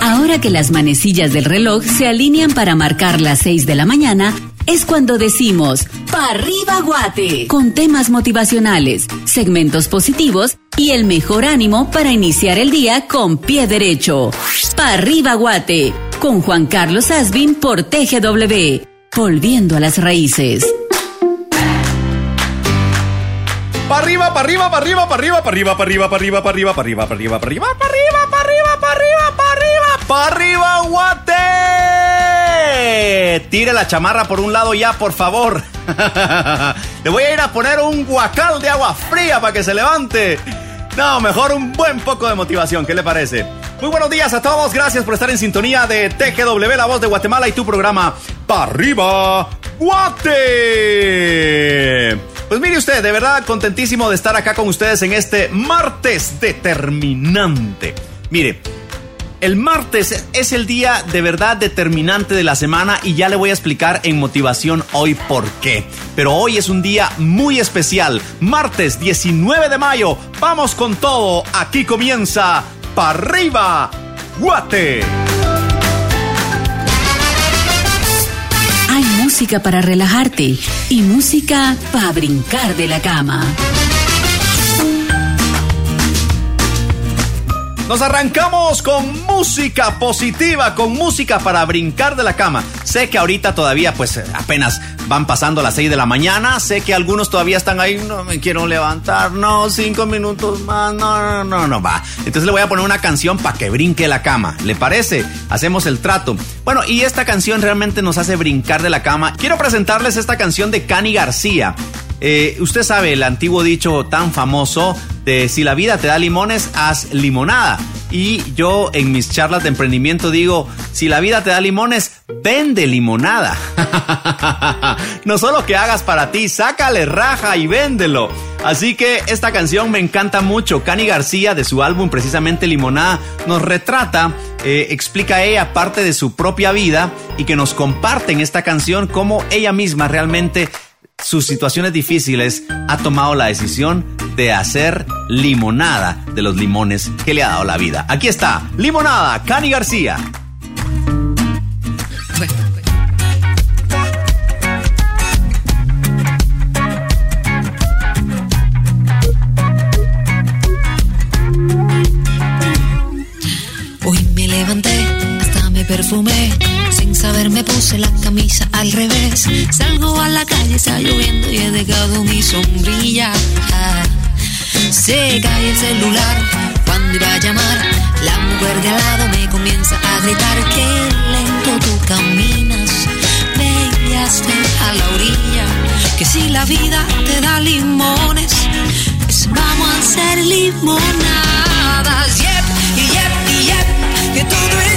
Ahora que las manecillas del reloj se alinean para marcar las 6 de la mañana, es cuando decimos ¡Pa' arriba Guate! Con temas motivacionales, segmentos positivos y el mejor ánimo para iniciar el día con pie derecho. ¡Pa' arriba Guate! Con Juan Carlos Asbin por TGW. Volviendo a las raíces. Arriba, para arriba, para arriba, para arriba, para arriba, para arriba, para arriba, para arriba, para arriba, para arriba, para arriba, para arriba, para arriba, para arriba, para arriba, para arriba, guate. Tire la chamarra por un lado ya, por favor. Le voy a ir a poner un guacal de agua fría para que se levante. No, mejor un buen poco de motivación, ¿qué le parece? Muy buenos días a todos, gracias por estar en sintonía de TGW, la voz de Guatemala y tu programa Pa' arriba, Guate. Pues mire usted, de verdad contentísimo de estar acá con ustedes en este martes determinante. Mire, el martes es el día de verdad determinante de la semana y ya le voy a explicar en motivación hoy por qué. Pero hoy es un día muy especial, martes 19 de mayo. Vamos con todo, aquí comienza para arriba, Guate. Música para relajarte y música para brincar de la cama. Nos arrancamos con música positiva, con música para brincar de la cama. Sé que ahorita todavía pues apenas van pasando las 6 de la mañana, sé que algunos todavía están ahí, no me quiero levantar, no, cinco minutos más, no, no, no, no, va. Entonces le voy a poner una canción para que brinque la cama, ¿le parece? Hacemos el trato. Bueno, y esta canción realmente nos hace brincar de la cama. Quiero presentarles esta canción de Cani García. Eh, usted sabe el antiguo dicho tan famoso de si la vida te da limones, haz limonada. Y yo en mis charlas de emprendimiento digo, si la vida te da limones, vende limonada. no solo que hagas para ti, sácale raja y véndelo. Así que esta canción me encanta mucho. Cani García, de su álbum precisamente Limonada, nos retrata, eh, explica ella parte de su propia vida y que nos comparte en esta canción cómo ella misma realmente sus situaciones difíciles, ha tomado la decisión de hacer limonada de los limones que le ha dado la vida. Aquí está, limonada, Cani García. Camisa al revés. Salgo a la calle, está lloviendo y he dejado mi sombrilla. Se cae el celular cuando iba a llamar. La mujer de al lado me comienza a gritar que lento tú caminas. Veíaste a la orilla que si la vida te da limones, pues vamos a hacer limonadas. Yep, yep, yep, que todo está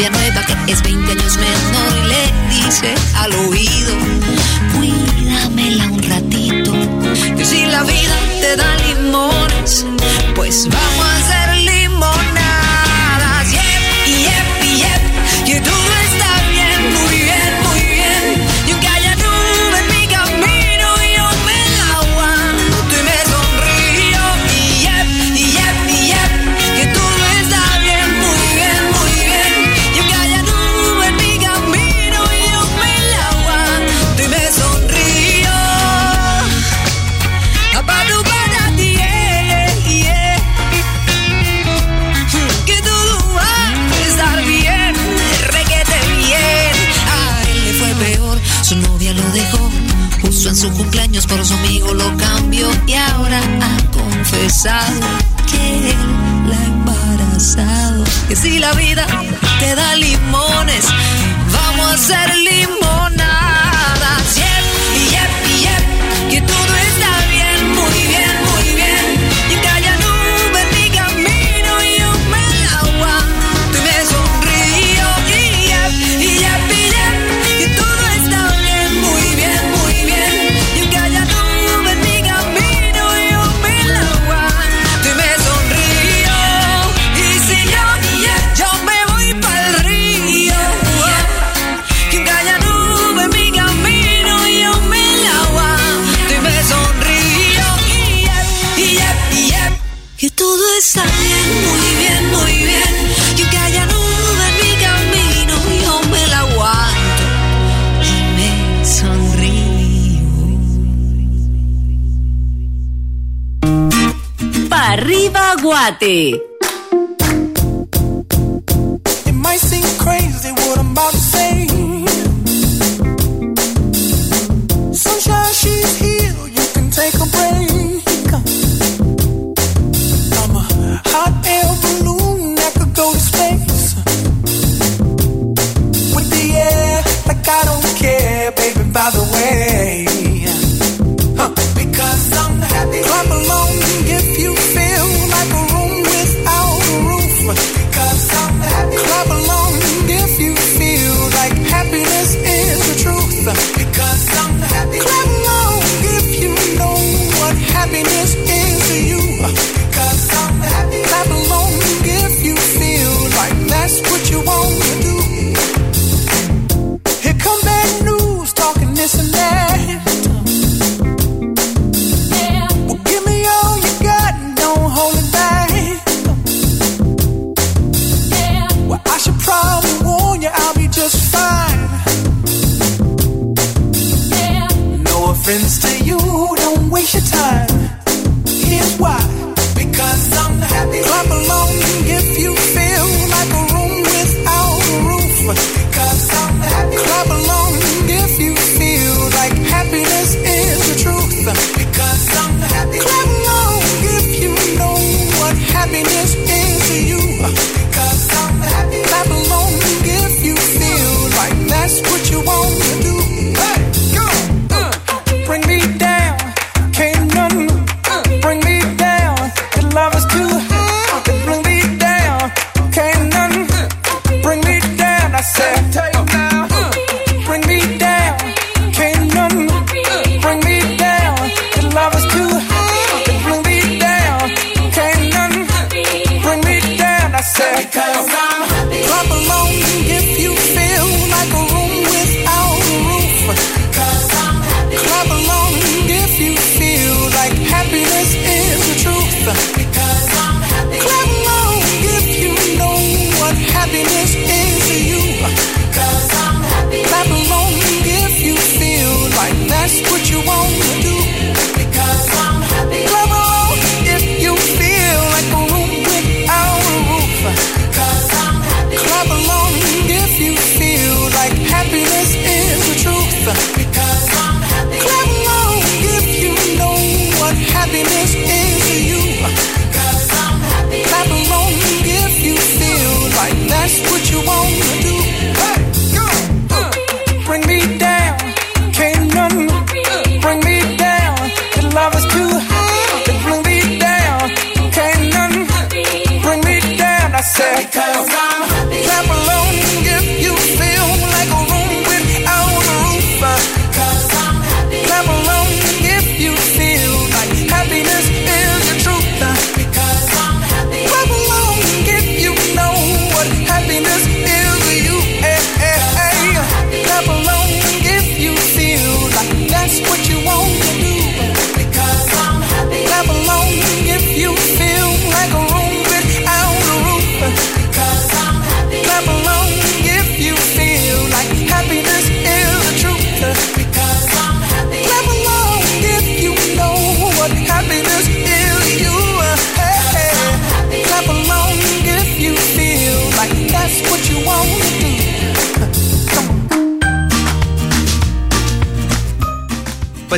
novia nueva que es 20 años menor y le dice al oído, cuídamela un ratito, que si la vida te da limones, pues vamos settle arriba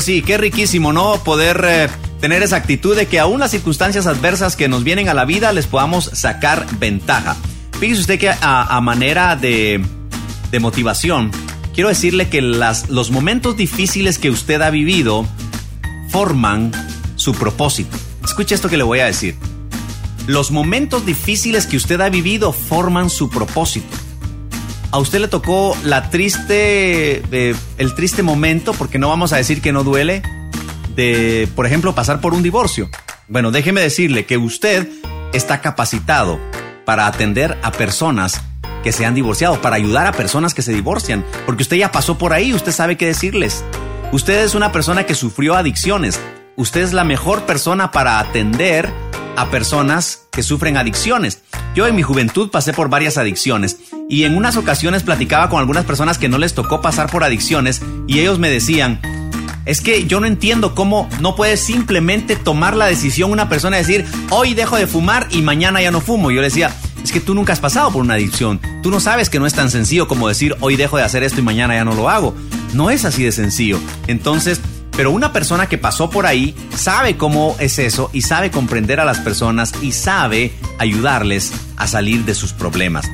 Sí, qué riquísimo, ¿no? Poder eh, tener esa actitud de que aún las circunstancias adversas que nos vienen a la vida les podamos sacar ventaja. Fíjese usted que a, manera de, de, motivación, quiero decirle que las, los momentos difíciles que usted ha vivido forman su propósito. Escuche esto que le voy a decir. Los momentos difíciles que usted ha vivido forman su propósito a usted le tocó la triste, el triste momento, porque no vamos a decir que no duele, de, por ejemplo, pasar por un divorcio. Bueno, déjeme decirle que usted está capacitado para atender a personas que se han divorciado, para ayudar a personas que se divorcian, porque usted ya pasó por ahí, usted sabe qué decirles. Usted es una persona que sufrió adicciones. Usted es la mejor persona para atender a personas que sufren adicciones. Yo en mi juventud pasé por varias adicciones y en unas ocasiones platicaba con algunas personas que no les tocó pasar por adicciones y ellos me decían, es que yo no entiendo cómo no puede simplemente tomar la decisión una persona de decir, hoy dejo de fumar y mañana ya no fumo. yo le decía, es que tú nunca has pasado por una adicción. Tú no sabes que no es tan sencillo como decir, hoy dejo de hacer esto y mañana ya no lo hago. No es así de sencillo. Entonces, pero una persona que pasó por ahí sabe cómo es eso y sabe comprender a las personas y sabe ayudarles a salir de sus problemas.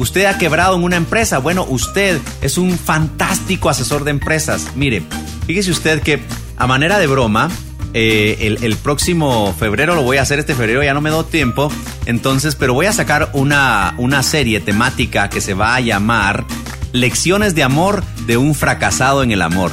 Usted ha quebrado en una empresa. Bueno, usted es un fantástico asesor de empresas. Mire, fíjese usted que a manera de broma, eh, el, próximo febrero lo voy a hacer, este febrero ya no me doy tiempo, entonces, pero voy a sacar una, una serie temática que se va a llamar Lecciones de amor de un fracasado en el amor.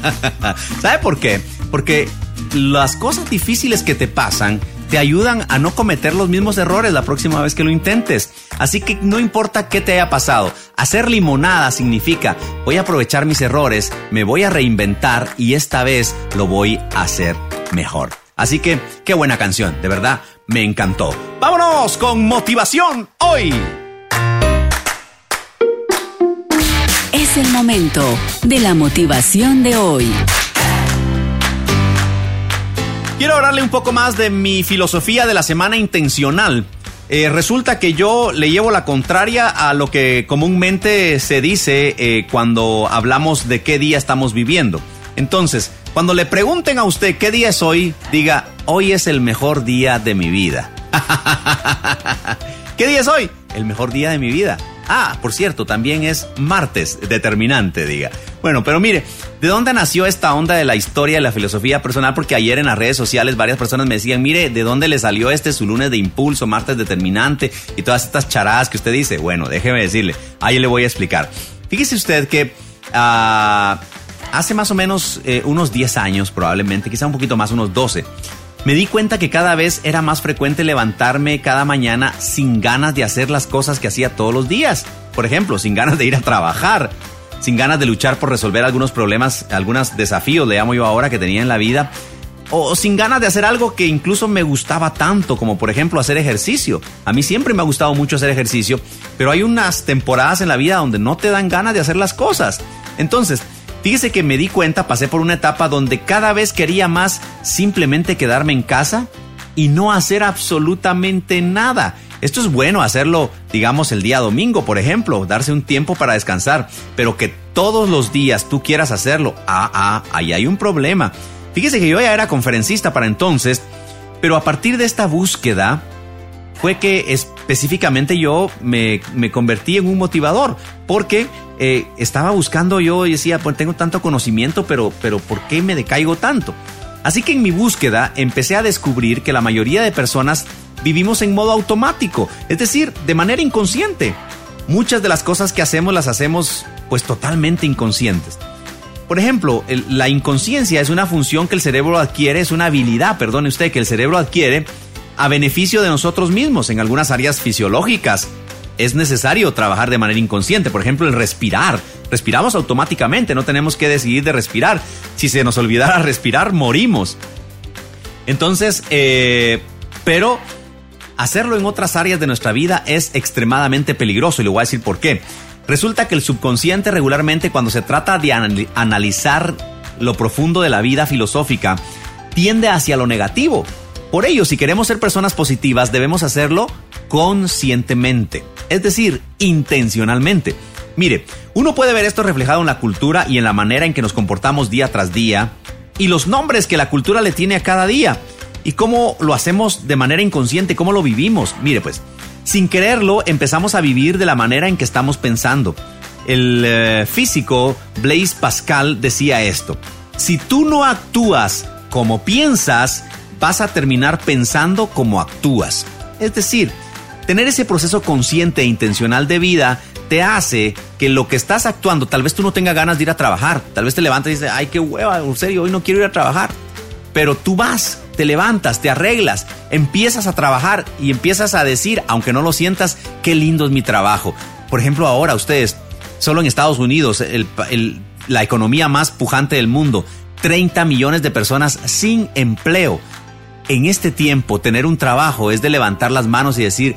¿Sabe por qué? Porque las cosas difíciles que te pasan te ayudan a no cometer los mismos errores la próxima vez que lo intentes. Así que no importa qué te haya pasado, hacer limonada significa voy a aprovechar mis errores, me voy a reinventar y esta vez lo voy a hacer mejor. Así que qué buena canción, de verdad, me encantó. Vámonos con motivación hoy. Es el momento de la motivación de hoy. Quiero hablarle un poco más de mi filosofía de la semana intencional. Eh, resulta que yo le llevo la contraria a lo que comúnmente se dice eh, cuando hablamos de qué día estamos viviendo. Entonces, cuando le pregunten a usted qué día es hoy, diga, hoy es el mejor día de mi vida. ¿Qué día es hoy? El mejor día de mi vida. Ah, por cierto, también es martes, determinante, diga. Bueno, pero mire, ¿de dónde nació esta onda de la historia y la filosofía personal? Porque ayer en las redes sociales varias personas me decían, mire, ¿de dónde le salió este su lunes de impulso, martes determinante y todas estas charadas que usted dice? Bueno, déjeme decirle, ahí le voy a explicar. Fíjese usted que ah, hace más o menos eh, unos 10 años, probablemente, quizá un poquito más, unos 12, me di cuenta que cada vez era más frecuente levantarme cada mañana sin ganas de hacer las cosas que hacía todos los días. Por ejemplo, sin ganas de ir a trabajar, sin ganas de luchar por resolver algunos problemas, algunos desafíos, le llamo yo ahora, que tenía en la vida. O sin ganas de hacer algo que incluso me gustaba tanto, como por ejemplo hacer ejercicio. A mí siempre me ha gustado mucho hacer ejercicio, pero hay unas temporadas en la vida donde no te dan ganas de hacer las cosas. Entonces, Fíjese que me di cuenta, pasé por una etapa donde cada vez quería más simplemente quedarme en casa y no hacer absolutamente nada. Esto es bueno hacerlo, digamos, el día domingo, por ejemplo, darse un tiempo para descansar, pero que todos los días tú quieras hacerlo, ah, ah, ahí hay un problema. Fíjese que yo ya era conferencista para entonces, pero a partir de esta búsqueda fue que específicamente yo me, me convertí en un motivador, porque eh, estaba buscando yo y decía, pues tengo tanto conocimiento, pero, pero ¿por qué me decaigo tanto? Así que en mi búsqueda empecé a descubrir que la mayoría de personas vivimos en modo automático, es decir, de manera inconsciente. Muchas de las cosas que hacemos las hacemos pues totalmente inconscientes. Por ejemplo, la inconsciencia es una función que el cerebro adquiere, es una habilidad, perdone usted, que el cerebro adquiere a beneficio de nosotros mismos en algunas áreas fisiológicas, es necesario trabajar de manera inconsciente. Por ejemplo, el respirar. Respiramos automáticamente, no tenemos que decidir de respirar. Si se nos olvidara respirar, morimos. Entonces, eh, pero hacerlo en otras áreas de nuestra vida es extremadamente peligroso y le voy a decir por qué. Resulta que el subconsciente regularmente cuando se trata de analizar lo profundo de la vida filosófica, tiende hacia lo negativo. Por ello, si queremos ser personas positivas, debemos hacerlo conscientemente, es decir, intencionalmente. Mire, uno puede ver esto reflejado en la cultura y en la manera en que nos comportamos día tras día y los nombres que la cultura le tiene a cada día y cómo lo hacemos de manera inconsciente, cómo lo vivimos. Mire pues, sin quererlo empezamos a vivir de la manera en que estamos pensando. El eh, físico Blaise Pascal decía esto, si tú no actúas como piensas, vas a terminar pensando como actúas. Es decir, Tener ese proceso consciente e intencional de vida te hace que lo que estás actuando, tal vez tú no tengas ganas de ir a trabajar, tal vez te levantas y dices, ay, qué hueva, en serio, hoy no quiero ir a trabajar. Pero tú vas, te levantas, te arreglas, empiezas a trabajar y empiezas a decir, aunque no lo sientas, qué lindo es mi trabajo. Por ejemplo, ahora ustedes, solo en Estados Unidos, la economía más pujante del mundo, 30 millones de personas sin empleo. En este tiempo, tener un trabajo es de levantar las manos y decir,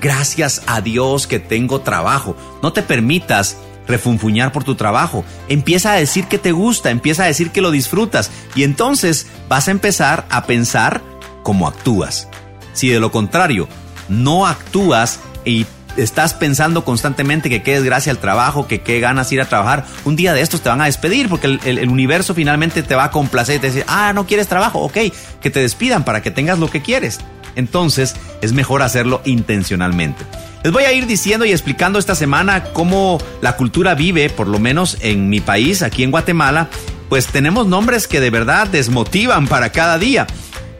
Gracias a Dios que tengo trabajo. No te permitas refunfuñar por tu trabajo. Empieza a decir que te gusta, empieza a decir que lo disfrutas y entonces vas a empezar a pensar cómo actúas. Si de lo contrario no actúas y estás pensando constantemente que qué desgracia el trabajo, que qué ganas ir a trabajar, un día de estos te van a despedir porque el, universo finalmente te va a complacer y te dice, ah, no quieres trabajo, ok, que te despidan para que tengas lo que quieres. Entonces es mejor hacerlo intencionalmente. Les voy a ir diciendo y explicando esta semana cómo la cultura vive, por lo menos en mi país, aquí en Guatemala, pues tenemos nombres que de verdad desmotivan para cada día.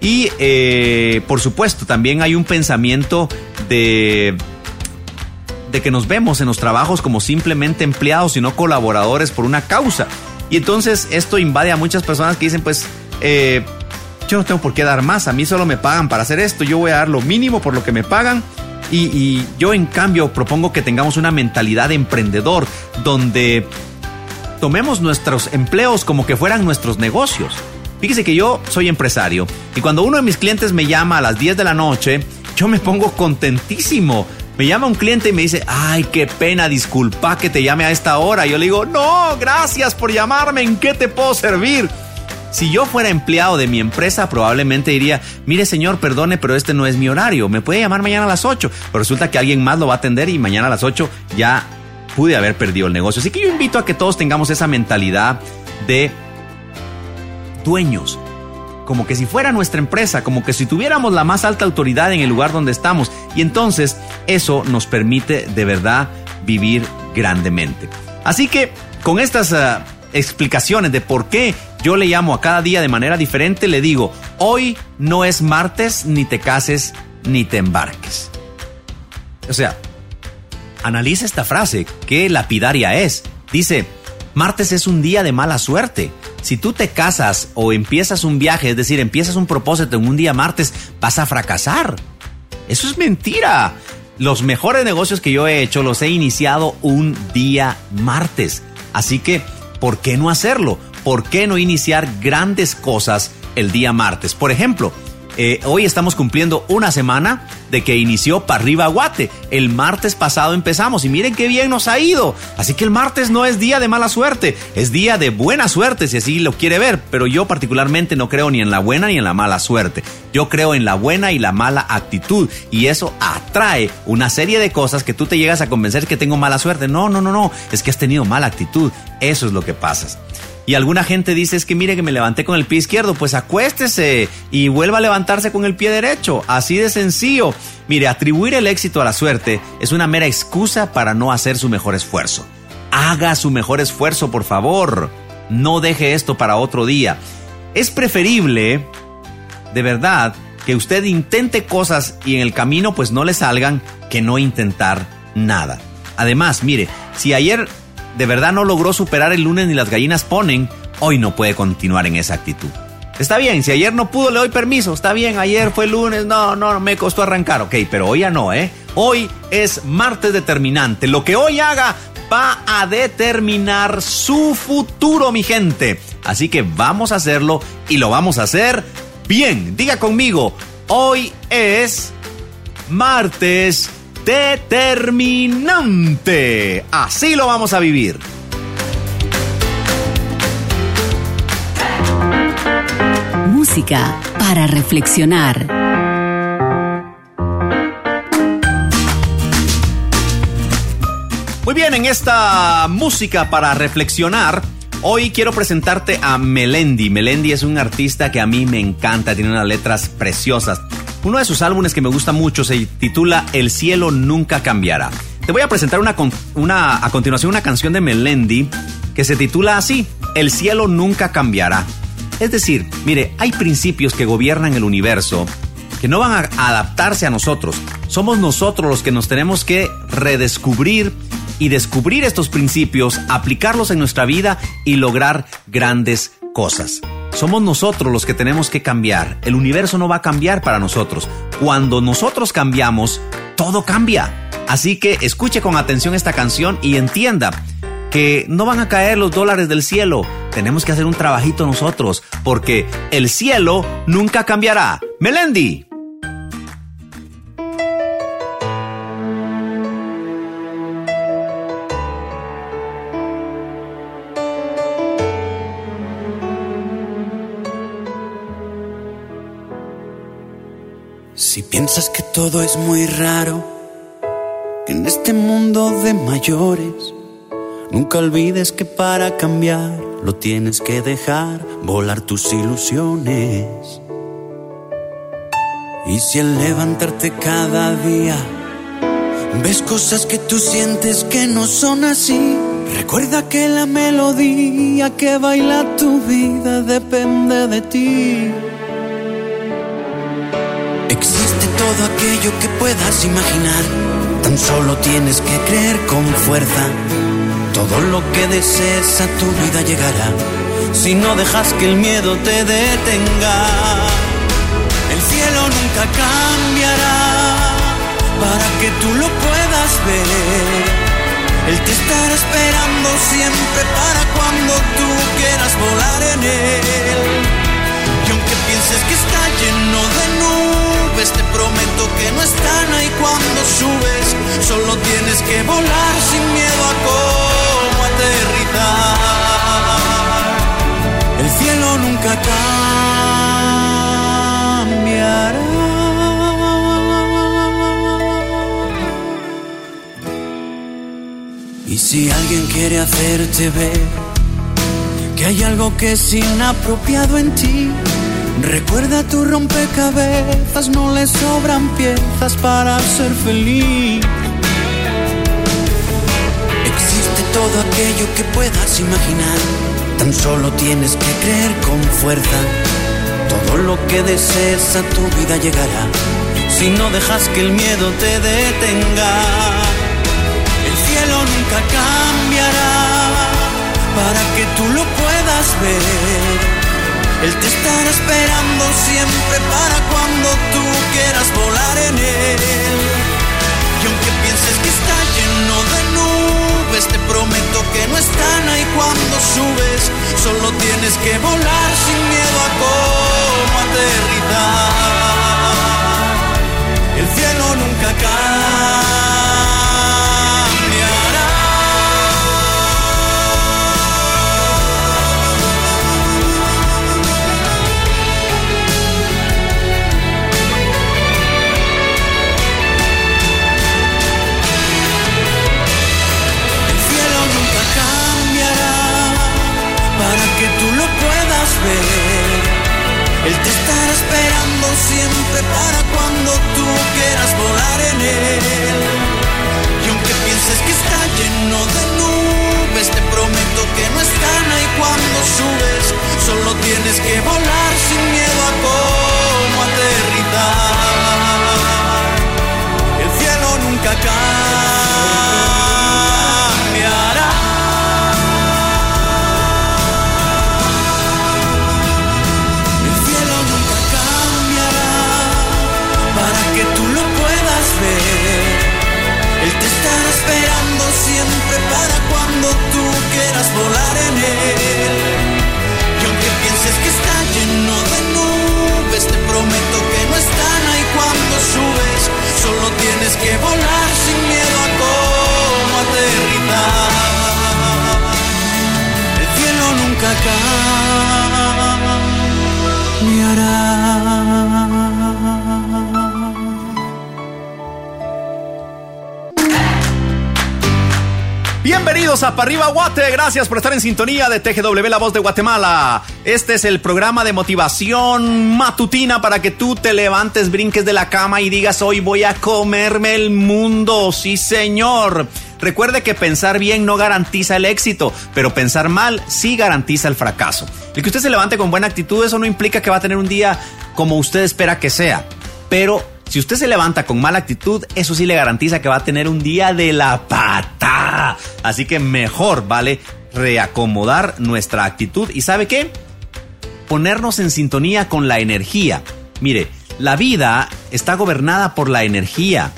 Y eh, por supuesto, también hay un pensamiento de, de que nos vemos en los trabajos como simplemente empleados y no colaboradores por una causa. Y entonces esto invade a muchas personas que dicen, pues, eh, yo no tengo por qué dar más, a mí solo me pagan para hacer esto, yo voy a dar lo mínimo por lo que me pagan y, yo en cambio propongo que tengamos una mentalidad de emprendedor donde tomemos nuestros empleos como que fueran nuestros negocios. Fíjese que yo soy empresario y cuando uno de mis clientes me llama a las 10 de la noche, yo me pongo contentísimo. Me llama un cliente y me dice, ay, qué pena, disculpa que te llame a esta hora. Yo le digo, no, gracias por llamarme, ¿en qué te puedo servir? Si yo fuera empleado de mi empresa, probablemente diría, mire señor, perdone, pero este no es mi horario, me puede llamar mañana a las 8, pero resulta que alguien más lo va a atender y mañana a las 8 ya pude haber perdido el negocio. Así que yo invito a que todos tengamos esa mentalidad de dueños, como que si fuera nuestra empresa, como que si tuviéramos la más alta autoridad en el lugar donde estamos. Y entonces eso nos permite de verdad vivir grandemente. Así que con estas ah, explicaciones de por qué yo le llamo a cada día de manera diferente, le digo, hoy no es martes, ni te cases, ni te embarques. O sea, analiza esta frase, qué lapidaria es. Dice, martes es un día de mala suerte. Si tú te casas o empiezas un viaje, es decir, empiezas un propósito en un día martes, vas a fracasar. Eso es mentira. Los mejores negocios que yo he hecho los he iniciado un día martes. Así que, ¿por qué no hacerlo? ¿por qué no iniciar grandes cosas el día martes? Por ejemplo, eh, hoy estamos cumpliendo una semana de que inició Parriba Guate. El martes pasado empezamos y miren qué bien nos ha ido. Así que el martes no es día de mala suerte, es día de buena suerte si así lo quiere ver. Pero yo particularmente no creo ni en la buena ni en la mala suerte. Yo creo en la buena y la mala actitud y eso atrae una serie de cosas que tú te llegas a convencer que tengo mala suerte. No, no, no, no, es que has tenido mala actitud. Eso es lo que pasa. Y alguna gente dice es que mire que me levanté con el pie izquierdo, pues acuéstese y vuelva a levantarse con el pie derecho, así de sencillo. Mire, atribuir el éxito a la suerte es una mera excusa para no hacer su mejor esfuerzo. Haga su mejor esfuerzo, por favor. No deje esto para otro día. Es preferible, de verdad, que usted intente cosas y en el camino pues no le salgan que no intentar nada. Además, mire, si ayer de verdad no logró superar el lunes ni las gallinas ponen, hoy no puede continuar en esa actitud. Está bien, si ayer no pudo le doy permiso, está bien, ayer fue lunes, no, no, me costó arrancar, ok, pero hoy ya no, ¿eh? Hoy es martes determinante, lo que hoy haga va a determinar su futuro, mi gente. Así que vamos a hacerlo y lo vamos a hacer bien. Diga conmigo, hoy es martes determinante. Así lo vamos a vivir. Música para reflexionar. Muy bien, en esta música para reflexionar, hoy quiero presentarte a Melendi. Melendi es un artista que a mí me encanta, tiene unas letras preciosas. Uno de sus álbumes que me gusta mucho se titula El cielo nunca cambiará. Te voy a presentar una, a continuación una canción de Melendi que se titula así, El cielo nunca cambiará. Es decir, mire, hay principios que gobiernan el universo que no van a adaptarse a nosotros. Somos nosotros los que nos tenemos que redescubrir y descubrir estos principios, aplicarlos en nuestra vida y lograr grandes cosas. Somos nosotros los que tenemos que cambiar. El universo no va a cambiar para nosotros. Cuando nosotros cambiamos, todo cambia. Así que escuche con atención esta canción y entienda que no van a caer los dólares del cielo. Tenemos que hacer un trabajito nosotros, porque el cielo nunca cambiará. Melendi. Piensas que todo es muy raro, que en este mundo de mayores, nunca olvides que para cambiar lo tienes que dejar volar tus ilusiones. Y si al levantarte cada día ves cosas que tú sientes que no son así, recuerda que la melodía que baila tu vida depende de ti. Todo aquello que puedas imaginar, tan solo tienes que creer con fuerza. Todo lo que desees a tu vida llegará, si no dejas que el miedo te detenga. El cielo nunca cambiará para que tú lo puedas ver. Él te estará esperando siempre para cuando tú quieras volar en él. Aunque pienses que está lleno de nubes, te prometo que no están ahí cuando subes. Solo tienes que volar sin miedo a cómo aterrizar. El cielo nunca cambiará. Y si alguien quiere hacerte ver que hay algo que es inapropiado en ti, recuerda tu rompecabezas, no le sobran piezas para ser feliz. Existe todo aquello que puedas imaginar, tan solo tienes que creer con fuerza. Todo lo que desees a tu vida llegará, si no dejas que el miedo te detenga. El cielo nunca cambiará para que tú lo puedas ver. Él te estará esperando siempre para cuando tú quieras volar en él. Y aunque pienses que está lleno de nubes, te prometo que no están ahí cuando subes. Solo tienes que volar sin miedo a cómo aterrizar. El cielo nunca cambiará. Siempre para cuando tú quieras volar en él. Y aunque pienses que está lleno de nubes, te prometo que no están ahí cuando subes. Solo tienes que volar siempre para cuando tú quieras volar en él. Y aunque pienses que está lleno de nubes, te prometo que no están ahí cuando subes. Solo tienes que volar sin miedo a cómo aterrizar. El cielo nunca cambiará. Bienvenidos a Parriba Guate, gracias por estar en sintonía de TGW La Voz de Guatemala. Este es el programa de motivación matutina para que tú te levantes, brinques de la cama y digas hoy voy a comerme el mundo, sí señor. Recuerde que pensar bien no garantiza el éxito, pero pensar mal sí garantiza el fracaso. El que usted se levante con buena actitud, eso no implica que va a tener un día como usted espera que sea, pero si usted se levanta con mala actitud, eso sí le garantiza que va a tener un día de la pata. Así que mejor vale reacomodar nuestra actitud. ¿Y sabe qué? Ponernos en sintonía con la energía. Mire, la vida está gobernada por la energía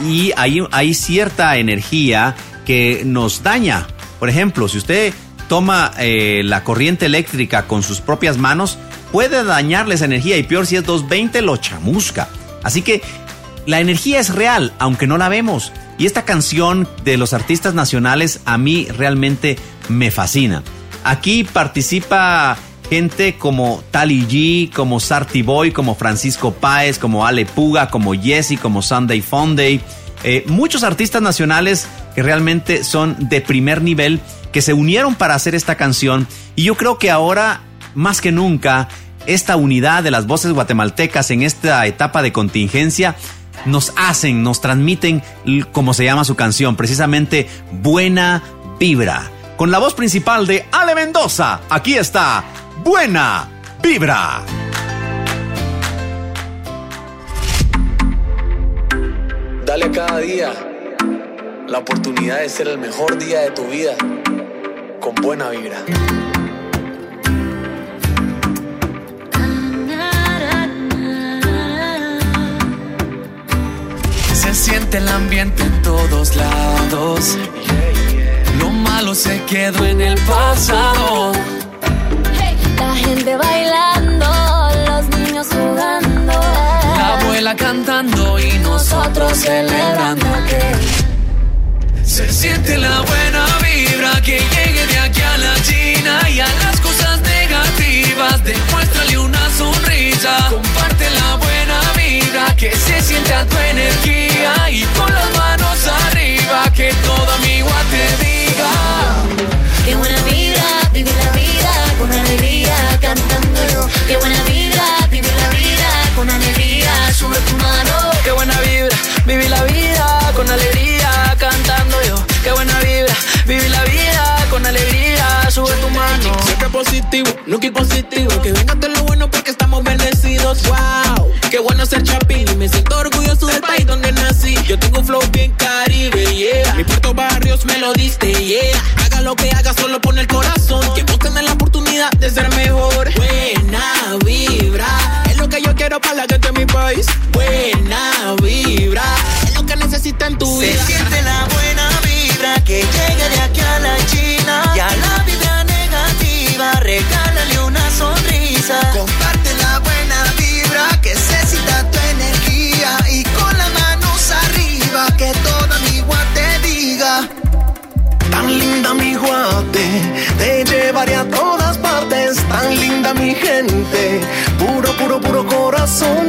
y hay, cierta energía que nos daña. Por ejemplo, si usted toma eh, la corriente eléctrica con sus propias manos, puede dañarle esa energía y peor si es 220 lo chamusca. Así que la energía es real, aunque no la vemos. Y esta canción de los artistas nacionales a mí realmente me fascina. Aquí participa gente como Tali G, como Sarty Boy, como Francisco Páez, como Ale Puga, como Jesse, como Sunday Funday. Eh, muchos artistas nacionales que realmente son de primer nivel que se unieron para hacer esta canción y yo creo que ahora más que nunca esta unidad de las voces guatemaltecas en esta etapa de contingencia nos hacen, nos transmiten, como se llama su canción, precisamente Buena Vibra. Con la voz principal de Ale Mendoza, aquí está Buena Vibra. Dale cada día la oportunidad de ser el mejor día de tu vida con buena vibra. Siente el ambiente en todos lados. Lo malo se quedó en el pasado. La gente bailando, los niños jugando. La abuela cantando y nosotros celebrando se siente la buena vibra que llegue de aquí a la China y a las cosas negativas demuéstrale una sonrisa. Positivo, nunca positivo. Que venga todo lo bueno porque estamos bendecidos. Wow, qué bueno ser chapín. Me siento orgulloso del país donde nací. Yo tengo un flow bien caribe, yeah. Mi puerto barrios me lo diste, yeah. Haga lo que haga, solo pone el corazón. Que vos la oportunidad de ser te llevaré a todas partes. Tan linda mi gente, puro, puro, puro corazón.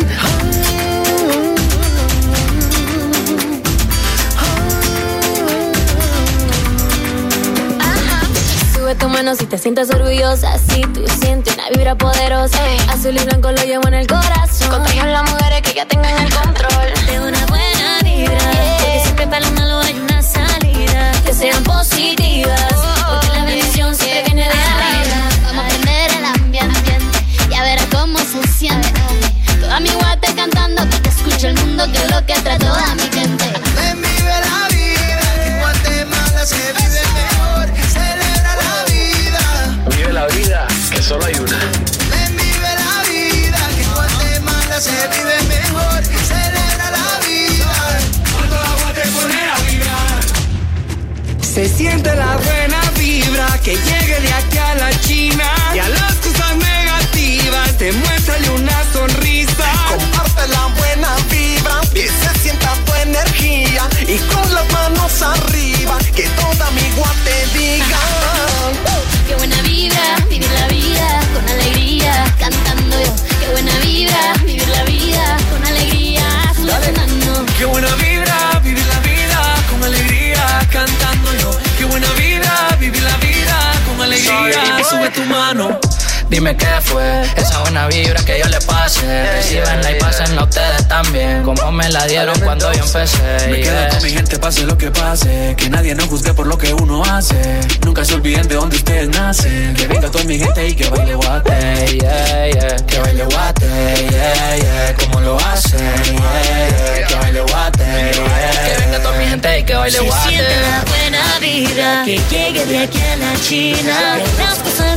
Sube tu mano si te sientes orgullosa. Si tú sientes una vibra poderosa. Azul y blanco lo llevo en el corazón. Contagiar a las mujeres que ya tengan el control. De una buena vibra. Porque siempre para lo malo hay una salida. Que sean positivas. Dime qué fue esa buena vibra que yo le pase. Recibenla y pásenla ustedes también. Como me la dieron cuando yo empecé. Me quedo con mi gente, pase lo que pase. Que nadie nos juzgue por lo que uno hace. Nunca se olviden de dónde ustedes nacen. Que venga toda mi gente y que baile guate. Yeah, yeah, que baile guate. Yeah, yeah, como lo hacen. Yeah, yeah, que baile guate. Yeah, que venga toda mi gente y que baile guate. siente la buena vibra que llegue de aquí a la China. Las cosas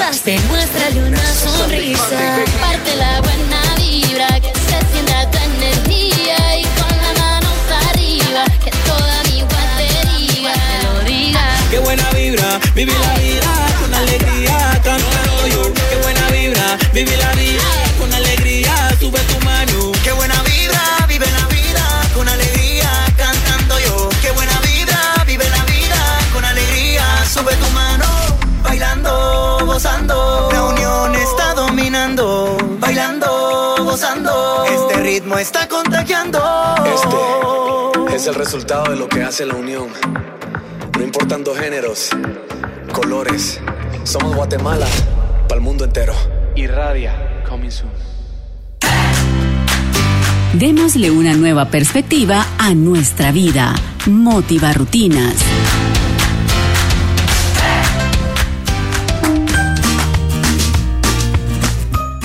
negativas, demuéstrale una sonrisa. Parte la buena vibra, que se sienta tu energía y con las manos arriba, que toda mi guate diga, que lo diga. Qué buena vibra, vive la vida con alegría, cantando yo. Qué buena vibra, vive la vida gozando. La unión está dominando, bailando, gozando. Este ritmo está contagiando. Este es el resultado de lo que hace la unión. No importando géneros, colores. Somos Guatemala para el mundo entero. Irradia, coming soon. Démosle una nueva perspectiva a nuestra vida. Motiva Rutinas.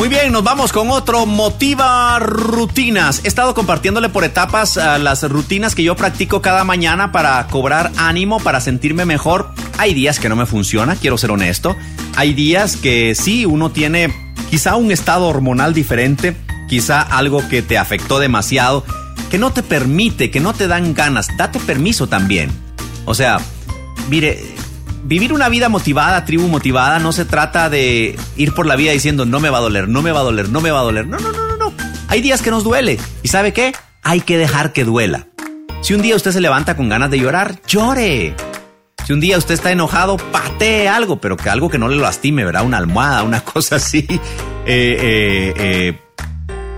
Muy bien, nos vamos con otro Motiva Rutinas. He estado compartiéndole por etapas uh, las rutinas que yo practico cada mañana para cobrar ánimo, para sentirme mejor. Hay días que no me funciona, quiero ser honesto. Hay días que sí, uno tiene quizá un estado hormonal diferente, quizá algo que te afectó demasiado, que no te permite, que no te dan ganas. Date permiso también. O sea, mire, vivir una vida motivada, tribu motivada, no se trata de ir por la vida diciendo no me va a doler, no me va a doler, no me va a doler. No, no, no, no, no. Hay días que nos duele. ¿Y sabe qué? Hay que dejar que duela. Si un día usted se levanta con ganas de llorar, llore. Si un día usted está enojado, patee algo, pero que algo que no le lastime, ¿verdad? Una almohada, una cosa así. Eh, eh, eh,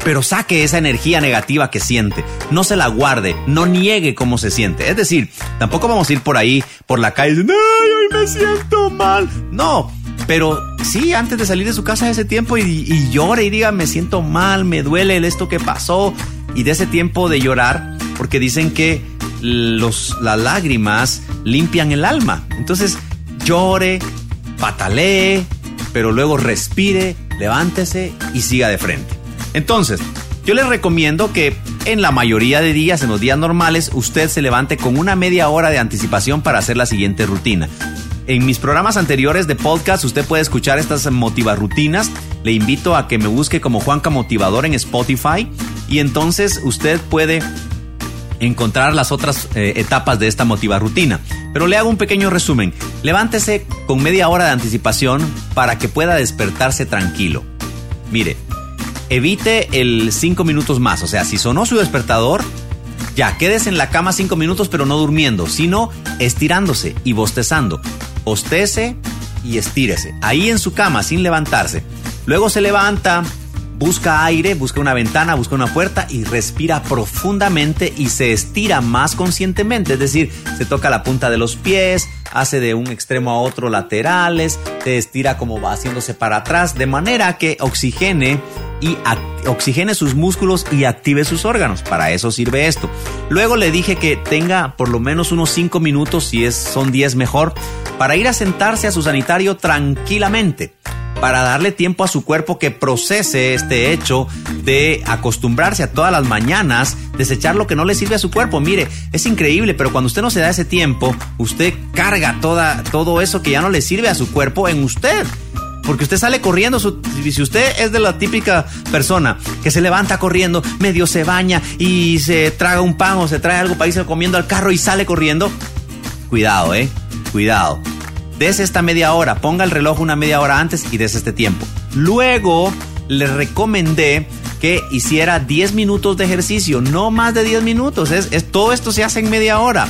pero saque esa energía negativa que siente. No se la guarde, no niegue cómo se siente. Es decir, tampoco vamos a ir por ahí, por la calle, diciendo, ¡ay, hoy me siento mal! No, pero sí, antes de salir de su casa ese tiempo y, y llore y diga, me siento mal, me duele esto que pasó. Y de ese tiempo de llorar, porque dicen que los, las lágrimas limpian el alma. Entonces, llore, patalee, pero luego respire, levántese y siga de frente. Entonces, yo les recomiendo que en la mayoría de días, en los días normales, usted se levante con una media hora de anticipación para hacer la siguiente rutina. En mis programas anteriores de podcast usted puede escuchar estas motivarrutinas. Le invito a que me busque como Juanca Motivador en Spotify y entonces usted puede encontrar las otras eh, etapas de esta motivarrutina. Pero le hago un pequeño resumen. Levántese con media hora de anticipación para que pueda despertarse tranquilo. Mire, evite el 5 minutos más. O sea, si sonó su despertador, ya quédese en la cama 5 minutos, pero no durmiendo, sino estirándose y bostezando. Bostece y estírese. Ahí en su cama, sin levantarse. Luego se levanta, busca aire, busca una ventana, busca una puerta y respira profundamente y se estira más conscientemente. Es decir, se toca la punta de los pies, hace de un extremo a otro laterales, se estira como va haciéndose para atrás, de manera que oxigene y oxigene sus músculos y active sus órganos. Para eso sirve esto. Luego le dije que tenga por lo menos unos 5 minutos, si es, son 10 mejor, para ir a sentarse a su sanitario tranquilamente para darle tiempo a su cuerpo que procese este hecho de acostumbrarse a todas las mañanas desechar lo que no le sirve a su cuerpo. Mire, es increíble, pero cuando usted no se da ese tiempo, usted carga toda, todo eso que ya no le sirve a su cuerpo en usted. Porque usted sale corriendo, si usted es de la típica persona que se levanta corriendo, medio se baña y se traga un pan o se trae algo para irse comiendo al carro y sale corriendo, cuidado, eh, cuidado. Des esta media hora, ponga el reloj una media hora antes y des este tiempo. Luego le recomendé que hiciera 10 minutos de ejercicio, no más de 10 minutos. Es, todo esto se hace en media hora.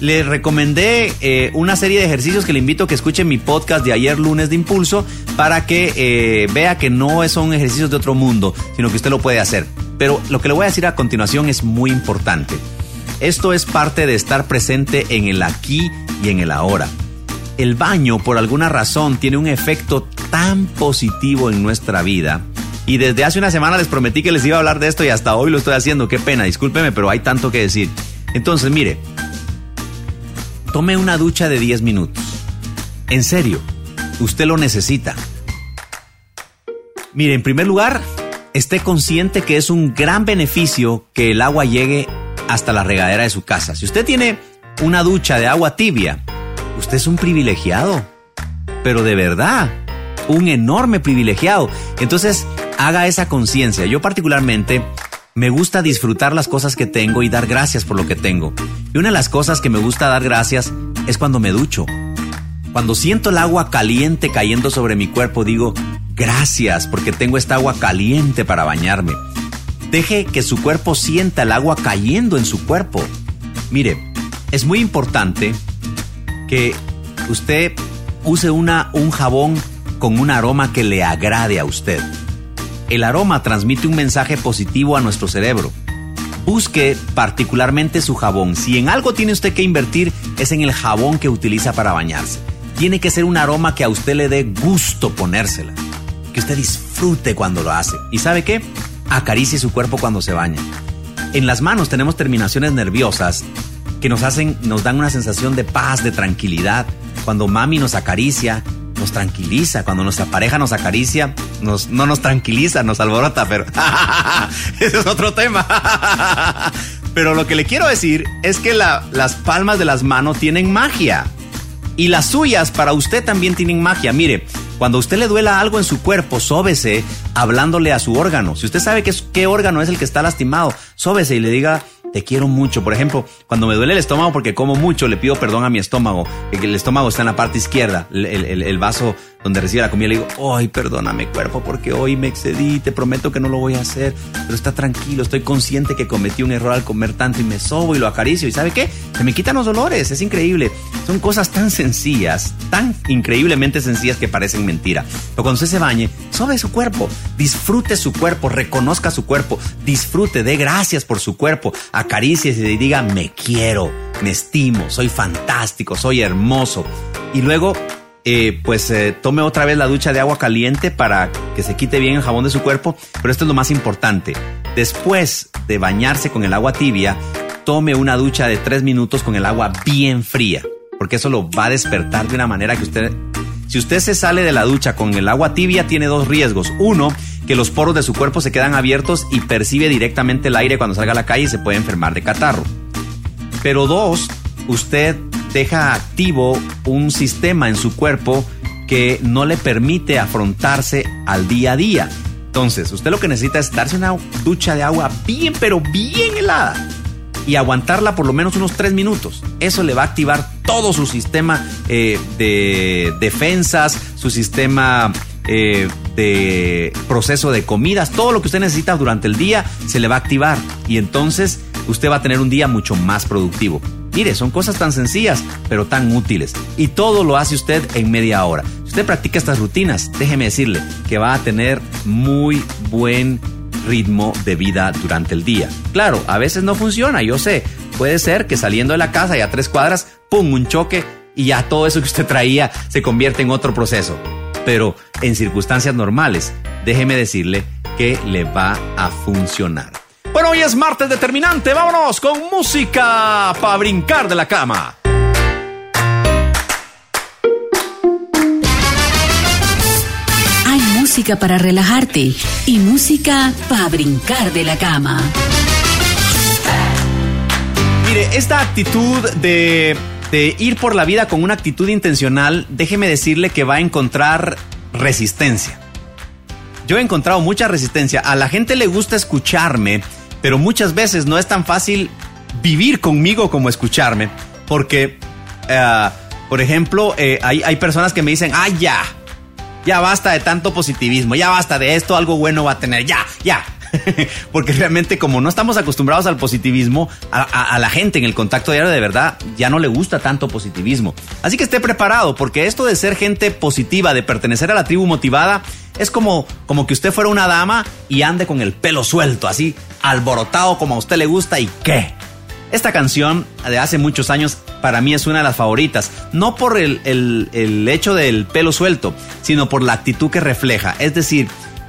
Le recomendé eh, una serie de ejercicios que le invito a que escuche mi podcast de ayer lunes de Impulso para que eh, vea que no son ejercicios de otro mundo, sino que usted lo puede hacer. Pero lo que le voy a decir a continuación es muy importante. Esto es parte de estar presente en el aquí y en el ahora. El baño, por alguna razón, tiene un efecto tan positivo en nuestra vida y desde hace una semana les prometí que les iba a hablar de esto y hasta hoy lo estoy haciendo. Qué pena, discúlpeme, pero hay tanto que decir. Entonces, mire, tome una ducha de 10 minutos. En serio, usted lo necesita. Mire, en primer lugar, esté consciente que es un gran beneficio que el agua llegue hasta la regadera de su casa. Si usted tiene una ducha de agua tibia, usted es un privilegiado. Pero de verdad, un enorme privilegiado. Entonces, haga esa conciencia. Yo particularmente me gusta disfrutar las cosas que tengo y dar gracias por lo que tengo. Y una de las cosas que me gusta dar gracias es cuando me ducho. Cuando siento el agua caliente cayendo sobre mi cuerpo, digo, gracias porque tengo esta agua caliente para bañarme. Deje que su cuerpo sienta el agua cayendo en su cuerpo. Mire, es muy importante que usted use una, un jabón con un aroma que le agrade a usted. El aroma transmite un mensaje positivo a nuestro cerebro. Busque particularmente su jabón. Si en algo tiene usted que invertir es en el jabón que utiliza para bañarse. Tiene que ser un aroma que a usted le dé gusto ponérsela. Que usted disfrute cuando lo hace. ¿Y sabe qué? Acaricie su cuerpo cuando se baña. En las manos tenemos terminaciones nerviosas que nos hacen, nos dan una sensación de paz, de tranquilidad. Cuando mami nos acaricia, nos tranquiliza. Cuando nuestra pareja nos acaricia, nos, no nos tranquiliza, nos alborota, pero ese es otro tema. pero lo que le quiero decir es que las palmas de las manos tienen magia. Y las suyas para usted también tienen magia. Mire, cuando usted le duela algo en su cuerpo, sóbese hablándole a su órgano. Si usted sabe qué, qué órgano es el que está lastimado, sóbese y le diga, te quiero mucho. Por ejemplo, cuando me duele el estómago porque como mucho, le pido perdón a mi estómago. El estómago está en la parte izquierda, el, vaso donde recibe la comida. Le digo, ay, perdóname cuerpo porque hoy me excedí, te prometo que no lo voy a hacer. Pero está tranquilo, estoy consciente que cometí un error al comer tanto y me sobo y lo acaricio. ¿Y sabe qué? Se me quitan los dolores, es increíble. Son cosas tan sencillas, tan increíblemente sencillas que parecen mentira. Pero cuando usted se bañe, sobe su cuerpo, disfrute su cuerpo, reconozca su cuerpo, disfrute, dé gracias por su cuerpo acaricies y diga, me quiero, me estimo, soy fantástico, soy hermoso. Y luego, eh, pues eh, tome otra vez la ducha de agua caliente para que se quite bien el jabón de su cuerpo. Pero esto es lo más importante. Después de bañarse con el agua tibia, tome una ducha de tres minutos con el agua bien fría. Porque eso lo va a despertar de una manera que usted... Si usted se sale de la ducha con el agua tibia, tiene dos riesgos. Uno, que los poros de su cuerpo se quedan abiertos y percibe directamente el aire cuando salga a la calle y se puede enfermar de catarro. Pero dos, usted deja activo un sistema en su cuerpo que no le permite afrontarse al día a día. Entonces, usted lo que necesita es darse una ducha de agua bien, pero bien helada y aguantarla por lo menos unos tres minutos. Eso le va a activar todo su sistema eh, de defensas, su sistema eh, de proceso de comidas, todo lo que usted necesita durante el día se le va a activar y entonces usted va a tener un día mucho más productivo. Mire, son cosas tan sencillas, pero tan útiles. Y todo lo hace usted en media hora. Si usted practica estas rutinas, déjeme decirle que va a tener muy buen ritmo de vida durante el día. Claro, a veces no funciona, yo sé. Puede ser que saliendo de la casa y a tres cuadras, ¡pum!, un choque y ya todo eso que usted traía se convierte en otro proceso pero en circunstancias normales, déjeme decirle que le va a funcionar. Bueno, hoy es martes determinante, vámonos con música para brincar de la cama. Hay música para relajarte y música para brincar de la cama. Mire, esta actitud de de ir por la vida con una actitud intencional, déjeme decirle que va a encontrar resistencia. Yo he encontrado mucha resistencia. A la gente le gusta escucharme, pero muchas veces no es tan fácil vivir conmigo como escucharme. Porque, eh, por ejemplo, eh, hay, hay personas que me dicen, ¡ay, ya! Ya basta de tanto positivismo, ya basta de esto, algo bueno va a tener, ya, ya. Porque realmente como no estamos acostumbrados al positivismo, a, la gente en el contacto diario de verdad ya no le gusta tanto positivismo. Así que esté preparado, porque esto de ser gente positiva, de pertenecer a la tribu motivada, es como, como que usted fuera una dama y ande con el pelo suelto, así alborotado como a usted le gusta y qué. Esta canción de hace muchos años para mí es una de las favoritas, no por el, el hecho del pelo suelto, sino por la actitud que refleja. Es decir,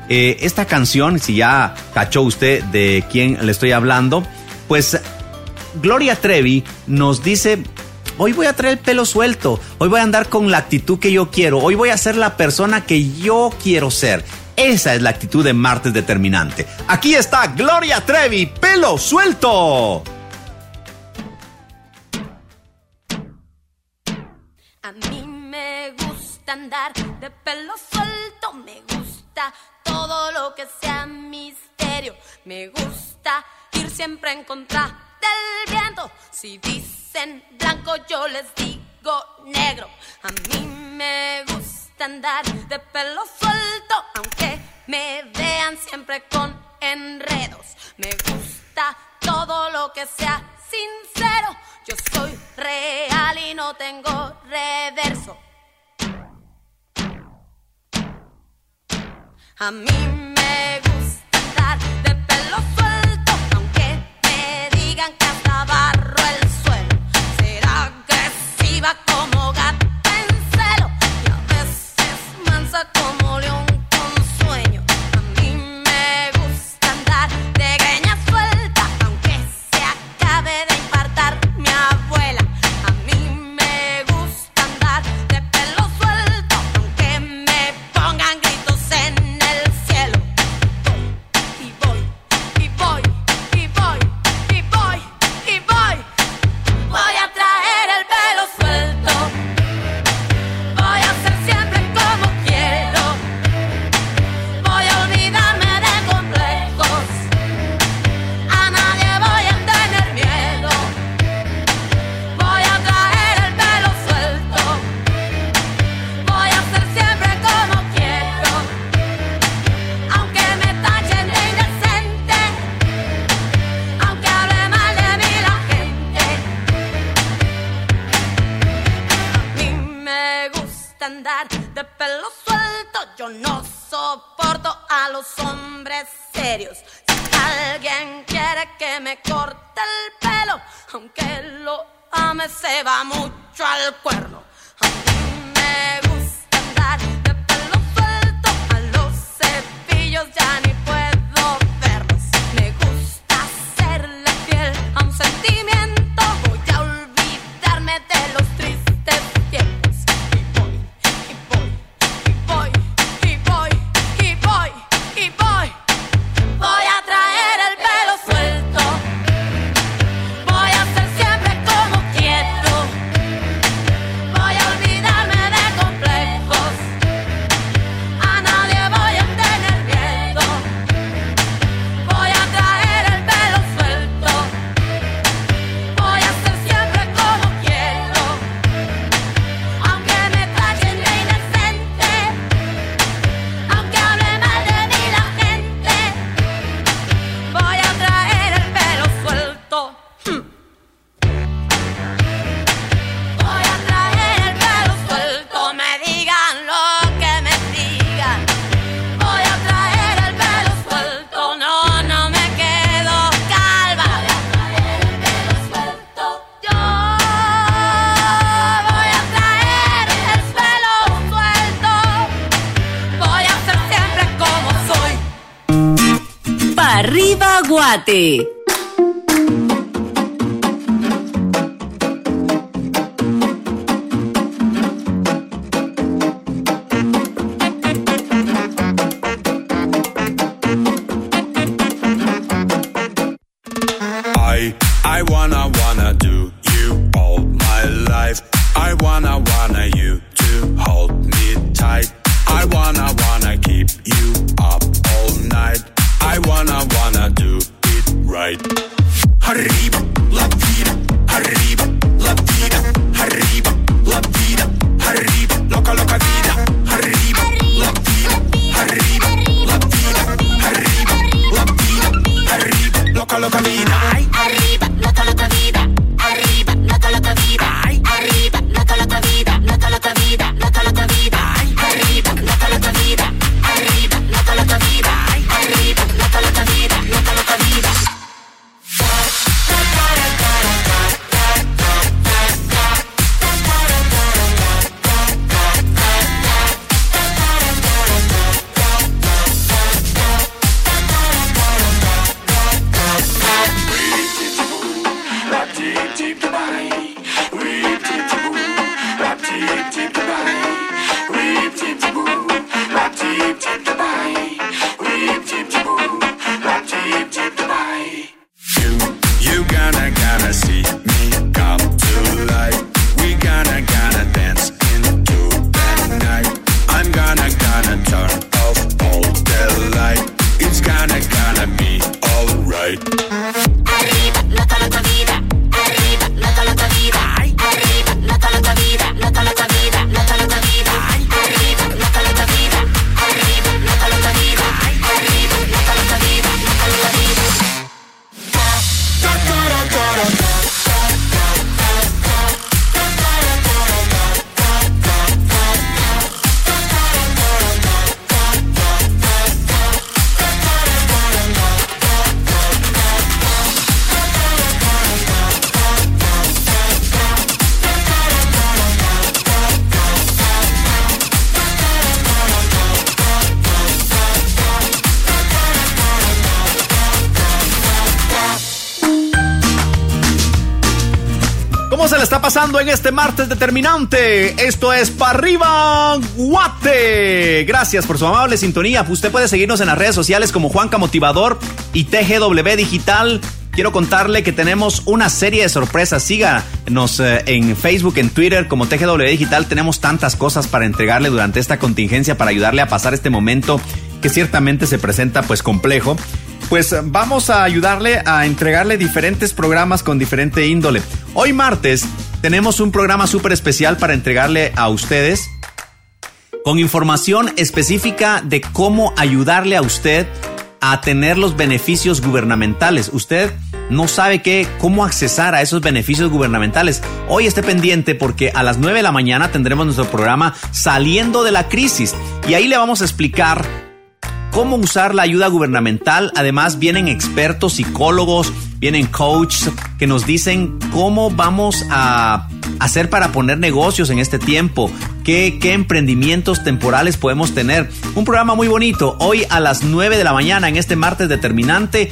eh, esta canción, si ya cachó usted de quién le estoy hablando, pues Gloria Trevi nos dice Hoy voy a traer el pelo suelto, hoy voy a andar con la actitud que yo quiero, hoy voy a ser la persona que yo quiero ser. Esa es la actitud de martes determinante. Aquí está Gloria Trevi, pelo suelto. A mí me gusta andar de pelo suelto, me gusta todo lo que sea misterio. Me gusta ir siempre en contra Si dicen blanco, yo les digo negro. A mí me gusta andar de pelo suelto, aunque me vean siempre con enredos. Me gusta todo lo que sea sincero. Yo soy real y no tengo reverso. Guate. Sore. En este martes determinante? Esto es para arriba Guate. Gracias por su amable sintonía. Usted puede seguirnos en las redes sociales como Juanca Motivador y TGW Digital. Quiero contarle que tenemos una serie de sorpresas. Síganos eh, en Facebook, en Twitter como TGW Digital. Tenemos tantas cosas para entregarle durante esta contingencia para ayudarle a pasar este momento que ciertamente se presenta pues complejo pues vamos a ayudarle a entregarle diferentes programas con diferente índole. Hoy martes tenemos un programa súper especial para entregarle a ustedes con información específica de cómo ayudarle a usted a tener los beneficios gubernamentales. Usted no sabe qué, cómo accesar a esos beneficios gubernamentales. Hoy esté pendiente porque a las 9 de la mañana tendremos nuestro programa Saliendo de la Crisis y ahí le vamos a explicar cómo usar la ayuda gubernamental. Además, vienen expertos, psicólogos, vienen coaches que nos dicen cómo vamos a hacer para poner negocios en este tiempo, qué, qué emprendimientos temporales podemos tener. Un programa muy bonito. Hoy a las 9 de la mañana, en este martes determinante,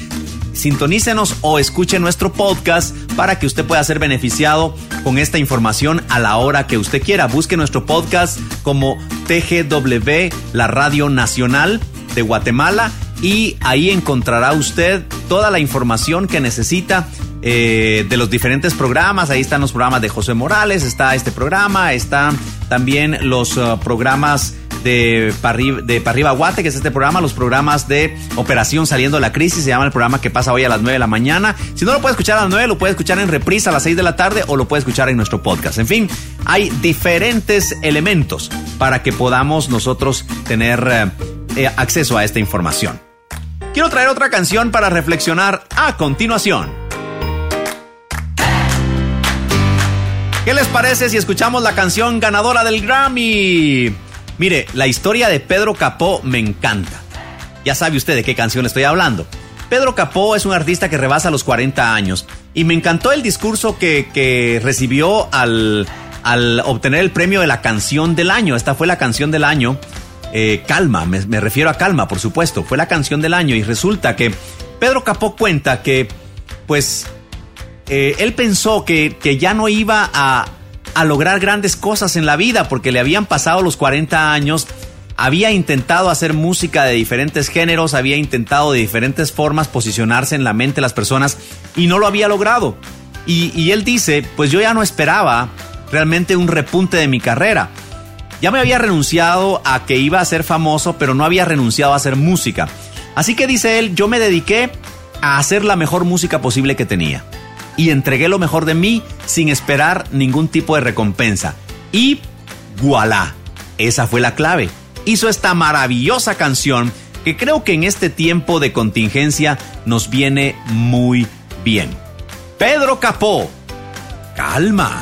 sintonícenos o escuche nuestro podcast para que usted pueda ser beneficiado con esta información a la hora que usted quiera. Busque nuestro podcast como TGW, la Radio Nacional Guatemala y ahí encontrará usted toda la información que necesita eh, de los diferentes programas. Ahí están los programas de José Morales, está este programa, están también los uh, programas de Parriba, de Guate, que es este programa, los programas de Operación Saliendo de la Crisis, se llama el programa que pasa hoy a las 9 de la mañana. Si no lo puede escuchar a las 9, lo puede escuchar en reprisa a las 6 de la tarde o lo puede escuchar en nuestro podcast. En fin, hay diferentes elementos para que podamos nosotros tener eh, eh, acceso a esta información. Quiero traer otra canción para reflexionar a continuación. ¿Qué les parece si escuchamos la canción ganadora del Grammy? Mire, la historia de Pedro Capó me encanta. Ya sabe usted de qué canción estoy hablando. Pedro Capó es un artista que rebasa los 40 años y me encantó el discurso que, recibió al, al obtener el premio de la canción del año. Esta fue la canción del año eh, Calma, me, refiero a Calma, por supuesto, fue la canción del año y resulta que Pedro Capó cuenta que, pues, eh, él pensó que, que, ya no iba a, a lograr grandes cosas en la vida porque le habían pasado los 40 años, había intentado hacer música de diferentes géneros, había intentado de diferentes formas posicionarse en la mente de las personas y no lo había logrado. Y, y él dice, pues yo ya no esperaba realmente un repunte de mi carrera. Ya me había renunciado a que iba a ser famoso, pero no había renunciado a hacer música. Así que dice él, yo me dediqué a hacer la mejor música posible que tenía. Y entregué lo mejor de mí sin esperar ningún tipo de recompensa. Y voilà, esa fue la clave. Hizo esta maravillosa canción que creo que en este tiempo de contingencia nos viene muy bien. Pedro Capó, calma.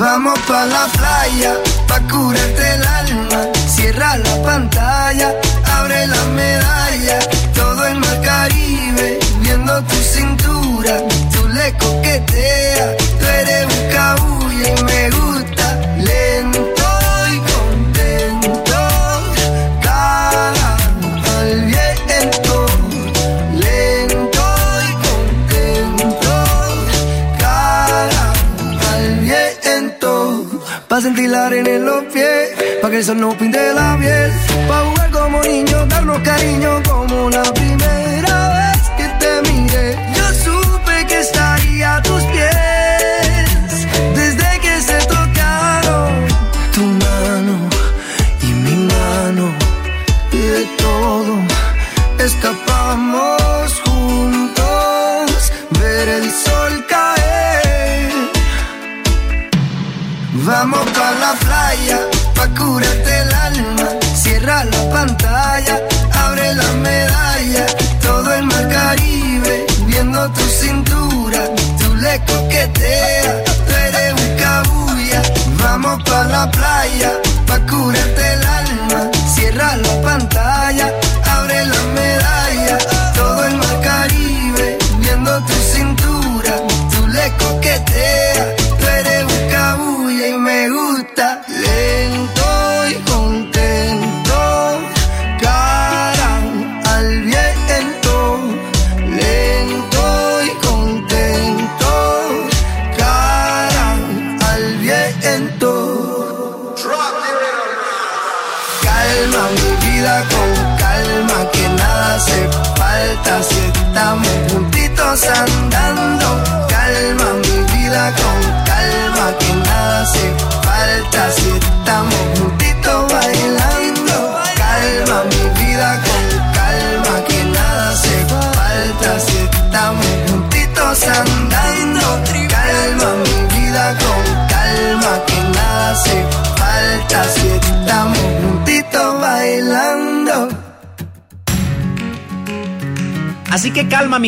Vamos pa' la playa, pa' curarte el alma. Cierra la pantalla, abre la medalla. Todo el Caribe, viendo tu cintura. Tú le coqueteas, tú eres un cabulla Pa' sentir arena en los pies, pa' que el sol pinte la piel. Pa' jugar como niños, darnos cariño como la primera vez que te miré. Yo supe que estaría a tus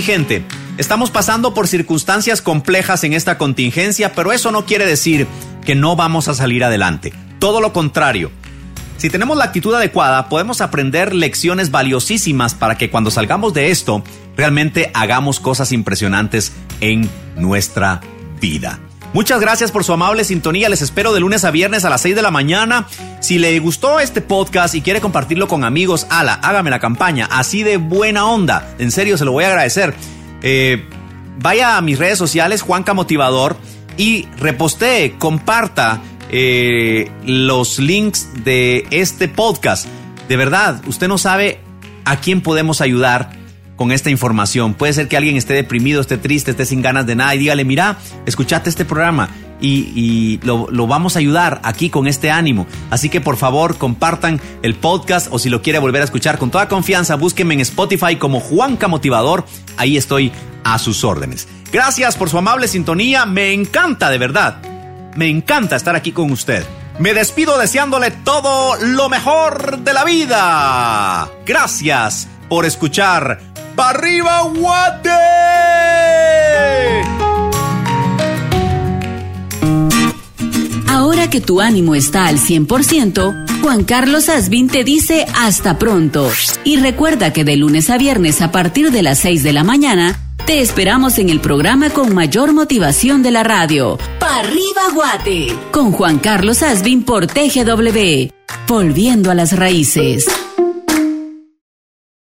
gente. Estamos pasando por circunstancias complejas en esta contingencia, pero eso no quiere decir que no vamos a salir adelante. Todo lo contrario. Si tenemos la actitud adecuada, podemos aprender lecciones valiosísimas para que cuando salgamos de esto, realmente hagamos cosas impresionantes en nuestra vida. Muchas gracias por su amable sintonía. Les espero de lunes a viernes a las 6 de la mañana. Si le gustó este podcast y quiere compartirlo con amigos, ala, hágame la campaña. Así de buena onda. En serio, se lo voy a agradecer. Eh, vaya a mis redes sociales, Juanca Motivador, y repostee, comparta eh, los links de este podcast. De verdad, usted no sabe a quién podemos ayudar con esta información. Puede ser que alguien esté deprimido, esté triste, esté sin ganas de nada y dígale, mira, escuchate este programa y, lo, lo, vamos a ayudar aquí con este ánimo. Así que por favor compartan el podcast o si lo quiere volver a escuchar con toda confianza, búsquenme en Spotify como Juanca Motivador. Ahí estoy a sus órdenes. Gracias por su amable sintonía. Me encanta de verdad. Me encanta estar aquí con usted. Me despido deseándole todo lo mejor de la vida. Gracias por escuchar ¡Pa' arriba, Guate! Ahora que tu ánimo está al 100%, Juan Carlos Asbin te dice hasta pronto. Y recuerda que de lunes a viernes a partir de las 6 de la mañana, te esperamos en el programa con mayor motivación de la radio. ¡Pa' arriba, Guate! Con Juan Carlos Asbin por TGW. Volviendo a las raíces.